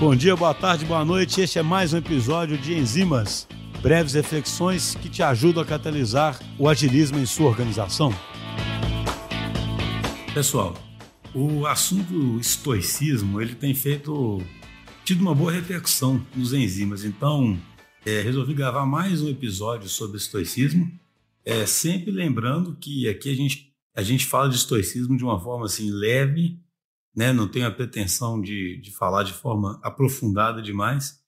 Bom dia, boa tarde, boa noite. Este é mais um episódio de Enzimas, breves reflexões que te ajudam a catalisar o agilismo em sua organização. Pessoal, o assunto estoicismo ele tem feito tido uma boa repercussão nos enzimas. Então, é, resolvi gravar mais um episódio sobre estoicismo, é, sempre lembrando que aqui a gente, a gente fala de estoicismo de uma forma assim leve, né? não tenho a pretensão de, de falar de forma aprofundada demais,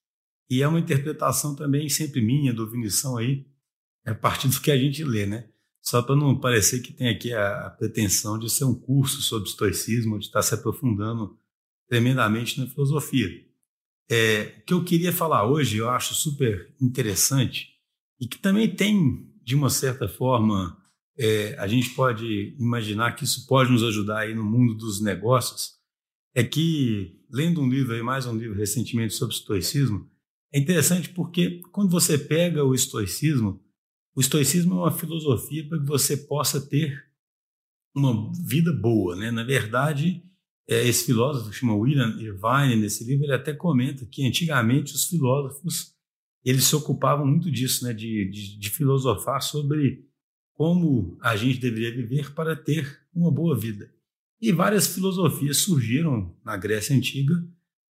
e é uma interpretação também sempre minha, do Vinição aí, a partir do que a gente lê, né? Só para não parecer que tem aqui a, a, pretensão de ser um curso sobre estoicismo, de estar se aprofundando tremendamente na filosofia. É, o que eu queria falar hoje, eu acho super interessante e que também tem, de uma certa forma, é, a gente pode imaginar que isso pode nos ajudar aí no mundo dos negócios, é que, lendo um livro aí, mais um livro recentemente sobre estoicismo, é interessante porque quando você pega o estoicismo, o estoicismo é uma filosofia para que você possa ter uma vida boa, né? Na verdade, é, esse filósofo chama William Irvine, nesse livro, ele até comenta que antigamente os filósofos eles se ocupavam muito disso, né, de, de, de filosofar sobre como a gente deveria viver para ter uma boa vida. E várias filosofias surgiram na Grécia Antiga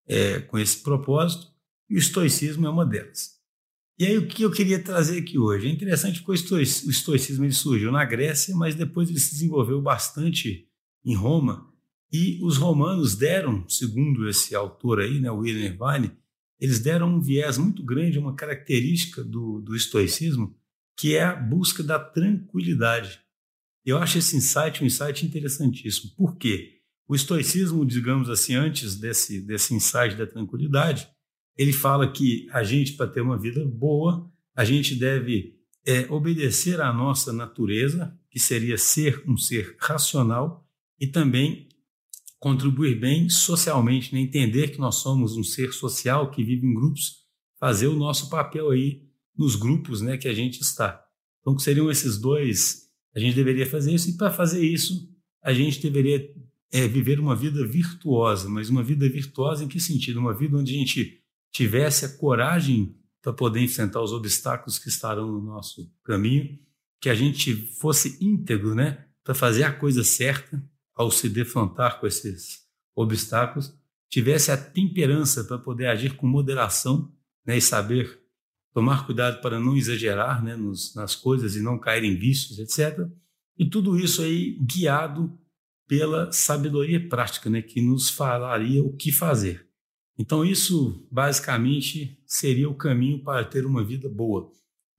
é, com esse propósito, e o estoicismo é uma delas. E aí o que eu queria trazer aqui hoje? É interessante porque o estoicismo ele surgiu na Grécia, mas depois ele se desenvolveu bastante em Roma, e os romanos deram, segundo esse autor aí, né, William Irvine, eles deram um viés muito grande, uma característica do, do estoicismo, que é a busca da tranquilidade. Eu acho esse insight um insight interessantíssimo. Por quê? O estoicismo, digamos assim, antes desse, desse insight da tranquilidade, ele fala que a gente, para ter uma vida boa, a gente deve é, obedecer à nossa natureza, que seria ser um ser racional, e também contribuir bem socialmente, né? entender que nós somos um ser social que vive em grupos, fazer o nosso papel aí nos grupos né, que a gente está. Então, seriam esses dois, a gente deveria fazer isso, e para fazer isso, a gente deveria é, viver uma vida virtuosa, mas uma vida virtuosa em que sentido? Uma vida onde a gente tivesse a coragem para poder enfrentar os obstáculos que estarão no nosso caminho, que a gente fosse íntegro, né, para fazer a coisa certa, ao se defrontar com esses obstáculos, tivesse a temperança para poder agir com moderação né, e saber tomar cuidado para não exagerar né, nos, nas coisas e não cair em vícios, etc. E tudo isso aí guiado pela sabedoria prática, né, que nos falaria o que fazer. Então, isso basicamente seria o caminho para ter uma vida boa.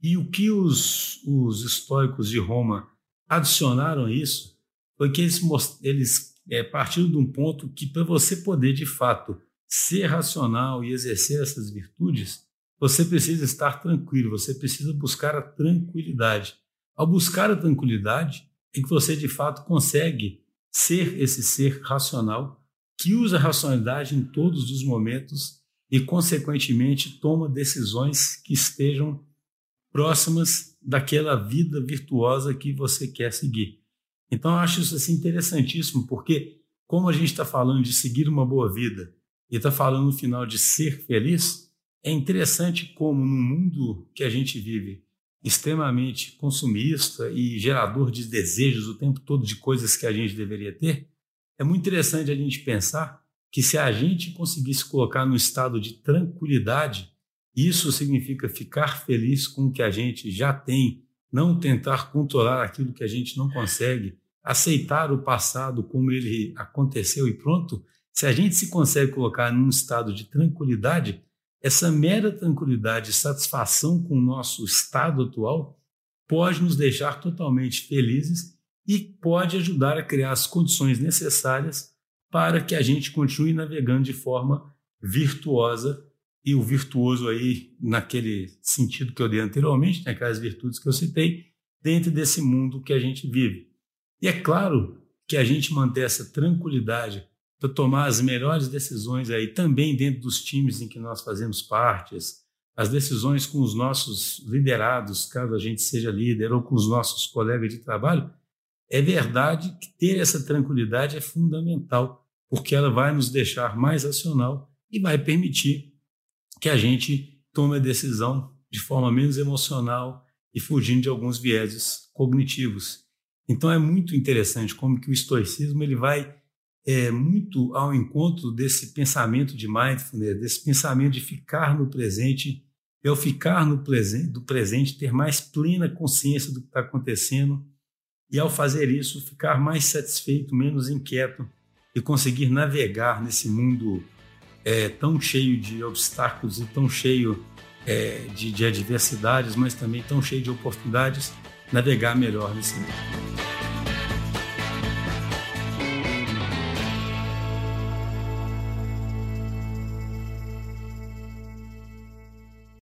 E o que os, os históricos de Roma adicionaram a isso foi que eles, eles é, partiram de um ponto que, para você poder de fato ser racional e exercer essas virtudes, você precisa estar tranquilo, você precisa buscar a tranquilidade. Ao buscar a tranquilidade, é que você de fato consegue ser esse ser racional que usa a racionalidade em todos os momentos e, consequentemente, toma decisões que estejam próximas daquela vida virtuosa que você quer seguir. Então, eu acho isso assim, interessantíssimo, porque, como a gente está falando de seguir uma boa vida e está falando no final de ser feliz, é interessante como, no mundo que a gente vive, extremamente consumista e gerador de desejos o tempo todo de coisas que a gente deveria ter, é muito interessante a gente pensar que se a gente conseguisse colocar no estado de tranquilidade, isso significa ficar feliz com o que a gente já tem, não tentar controlar aquilo que a gente não consegue, aceitar o passado como ele aconteceu e pronto, se a gente se consegue colocar num estado de tranquilidade, essa mera tranquilidade e satisfação com o nosso estado atual pode nos deixar totalmente felizes e pode ajudar a criar as condições necessárias para que a gente continue navegando de forma virtuosa e o virtuoso aí naquele sentido que eu dei anteriormente, aquelas virtudes que eu citei, dentro desse mundo que a gente vive. E é claro que a gente manter essa tranquilidade tomar as melhores decisões aí também dentro dos times em que nós fazemos parte, as decisões com os nossos liderados, caso a gente seja líder, ou com os nossos colegas de trabalho, é verdade que ter essa tranquilidade é fundamental, porque ela vai nos deixar mais racional e vai permitir que a gente tome a decisão de forma menos emocional e fugindo de alguns vieses cognitivos. Então é muito interessante como que o estoicismo ele vai é, muito ao encontro desse pensamento de mindfulness, desse pensamento de ficar no presente, e ao ficar no presente, do presente ter mais plena consciência do que está acontecendo e ao fazer isso ficar mais satisfeito, menos inquieto e conseguir navegar nesse mundo é, tão cheio de obstáculos e tão cheio é, de, de adversidades, mas também tão cheio de oportunidades, navegar melhor nesse mundo.